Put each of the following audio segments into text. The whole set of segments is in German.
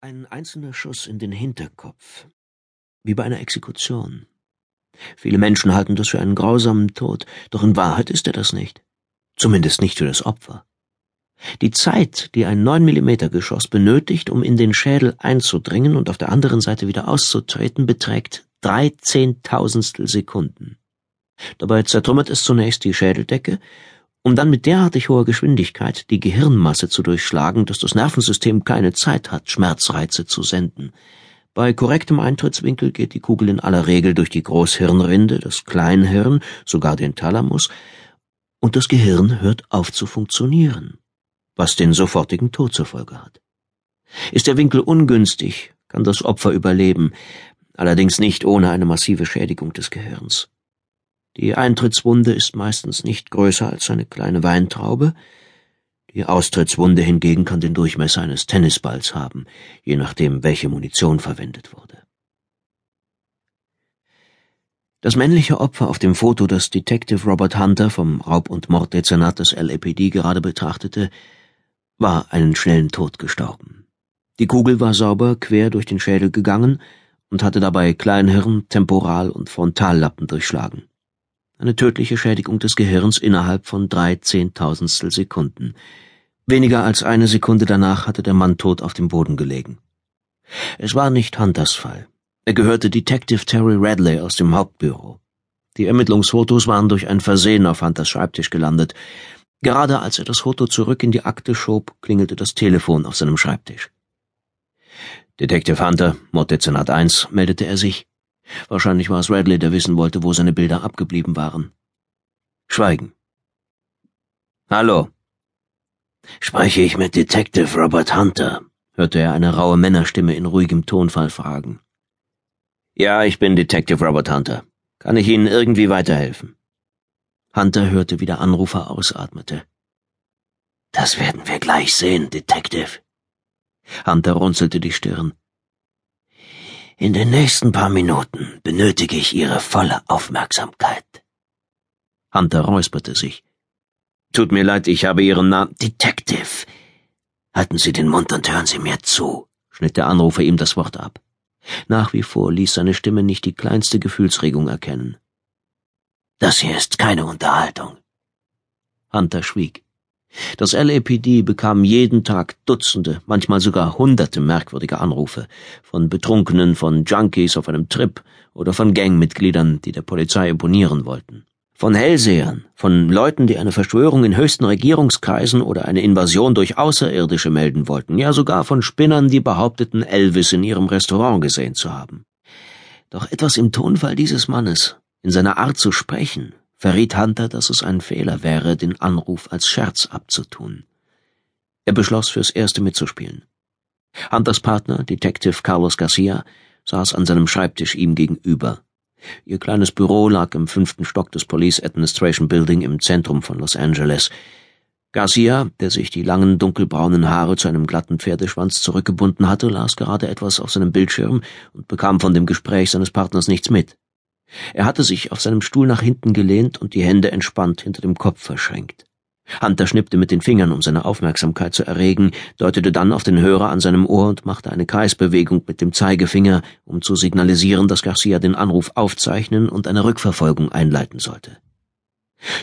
Ein einzelner Schuss in den Hinterkopf. Wie bei einer Exekution. Viele Menschen halten das für einen grausamen Tod, doch in Wahrheit ist er das nicht. Zumindest nicht für das Opfer. Die Zeit, die ein 9 mm Geschoss benötigt, um in den Schädel einzudringen und auf der anderen Seite wieder auszutreten, beträgt drei Zehntausendstel Sekunden. Dabei zertrümmert es zunächst die Schädeldecke, um dann mit derartig hoher Geschwindigkeit die Gehirnmasse zu durchschlagen, dass das Nervensystem keine Zeit hat, Schmerzreize zu senden. Bei korrektem Eintrittswinkel geht die Kugel in aller Regel durch die Großhirnrinde, das Kleinhirn, sogar den Thalamus, und das Gehirn hört auf zu funktionieren, was den sofortigen Tod zur Folge hat. Ist der Winkel ungünstig, kann das Opfer überleben, allerdings nicht ohne eine massive Schädigung des Gehirns. Die Eintrittswunde ist meistens nicht größer als eine kleine Weintraube, die Austrittswunde hingegen kann den Durchmesser eines Tennisballs haben, je nachdem, welche Munition verwendet wurde. Das männliche Opfer auf dem Foto, das Detective Robert Hunter vom Raub- und Morddezernat des LAPD gerade betrachtete, war einen schnellen Tod gestorben. Die Kugel war sauber quer durch den Schädel gegangen und hatte dabei Kleinhirn, Temporal- und Frontallappen durchschlagen. Eine tödliche Schädigung des Gehirns innerhalb von drei Zehntausendstel Sekunden. Weniger als eine Sekunde danach hatte der Mann tot auf dem Boden gelegen. Es war nicht Hunters Fall. Er gehörte Detective Terry Radley aus dem Hauptbüro. Die Ermittlungsfotos waren durch ein Versehen auf Hunters Schreibtisch gelandet. Gerade als er das Foto zurück in die Akte schob, klingelte das Telefon auf seinem Schreibtisch. Detective Hunter, Morddezernat 1, meldete er sich. Wahrscheinlich war es Radley, der wissen wollte, wo seine Bilder abgeblieben waren. Schweigen. Hallo. Spreche ich mit Detective Robert Hunter? hörte er eine raue Männerstimme in ruhigem Tonfall fragen. Ja, ich bin Detective Robert Hunter. Kann ich Ihnen irgendwie weiterhelfen? Hunter hörte, wie der Anrufer ausatmete. Das werden wir gleich sehen, Detective. Hunter runzelte die Stirn. In den nächsten paar Minuten benötige ich Ihre volle Aufmerksamkeit. Hunter räusperte sich. Tut mir leid, ich habe Ihren Namen. Detective. Halten Sie den Mund und hören Sie mir zu, schnitt der Anrufer ihm das Wort ab. Nach wie vor ließ seine Stimme nicht die kleinste Gefühlsregung erkennen. Das hier ist keine Unterhaltung. Hunter schwieg. Das LAPD bekam jeden Tag Dutzende, manchmal sogar Hunderte merkwürdige Anrufe von Betrunkenen, von Junkies auf einem Trip oder von Gangmitgliedern, die der Polizei imponieren wollten. Von Hellsehern, von Leuten, die eine Verschwörung in höchsten Regierungskreisen oder eine Invasion durch Außerirdische melden wollten, ja sogar von Spinnern, die behaupteten, Elvis in ihrem Restaurant gesehen zu haben. Doch etwas im Tonfall dieses Mannes, in seiner Art zu sprechen, verriet Hunter, dass es ein Fehler wäre, den Anruf als Scherz abzutun. Er beschloss, fürs Erste mitzuspielen. Hunters Partner, Detective Carlos Garcia, saß an seinem Schreibtisch ihm gegenüber. Ihr kleines Büro lag im fünften Stock des Police Administration Building im Zentrum von Los Angeles. Garcia, der sich die langen dunkelbraunen Haare zu einem glatten Pferdeschwanz zurückgebunden hatte, las gerade etwas auf seinem Bildschirm und bekam von dem Gespräch seines Partners nichts mit. Er hatte sich auf seinem Stuhl nach hinten gelehnt und die Hände entspannt hinter dem Kopf verschränkt. Hunter schnippte mit den Fingern, um seine Aufmerksamkeit zu erregen, deutete dann auf den Hörer an seinem Ohr und machte eine Kreisbewegung mit dem Zeigefinger, um zu signalisieren, dass Garcia den Anruf aufzeichnen und eine Rückverfolgung einleiten sollte.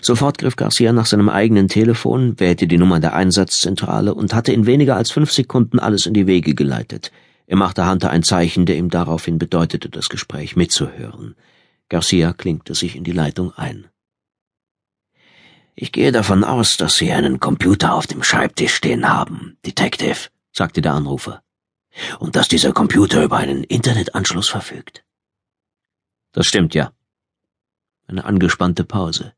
Sofort griff Garcia nach seinem eigenen Telefon, wählte die Nummer der Einsatzzentrale und hatte in weniger als fünf Sekunden alles in die Wege geleitet. Er machte Hunter ein Zeichen, der ihm daraufhin bedeutete, das Gespräch mitzuhören. Garcia klinkte sich in die Leitung ein. Ich gehe davon aus, dass Sie einen Computer auf dem Schreibtisch stehen haben, Detective, sagte der Anrufer, und dass dieser Computer über einen Internetanschluss verfügt. Das stimmt, ja. Eine angespannte Pause.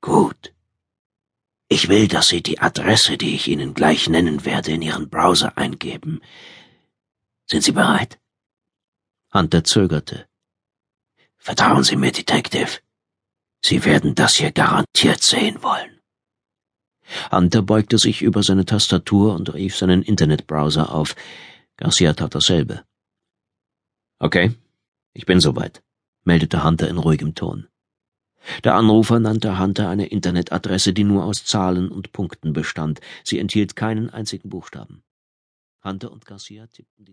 Gut. Ich will, dass Sie die Adresse, die ich Ihnen gleich nennen werde, in Ihren Browser eingeben. Sind Sie bereit? Hunter zögerte. Vertrauen Sie mir, Detective. Sie werden das hier garantiert sehen wollen. Hunter beugte sich über seine Tastatur und rief seinen Internetbrowser auf. Garcia tat dasselbe. Okay, ich bin soweit, meldete Hunter in ruhigem Ton. Der Anrufer nannte Hunter eine Internetadresse, die nur aus Zahlen und Punkten bestand. Sie enthielt keinen einzigen Buchstaben. Hunter und Garcia tippten die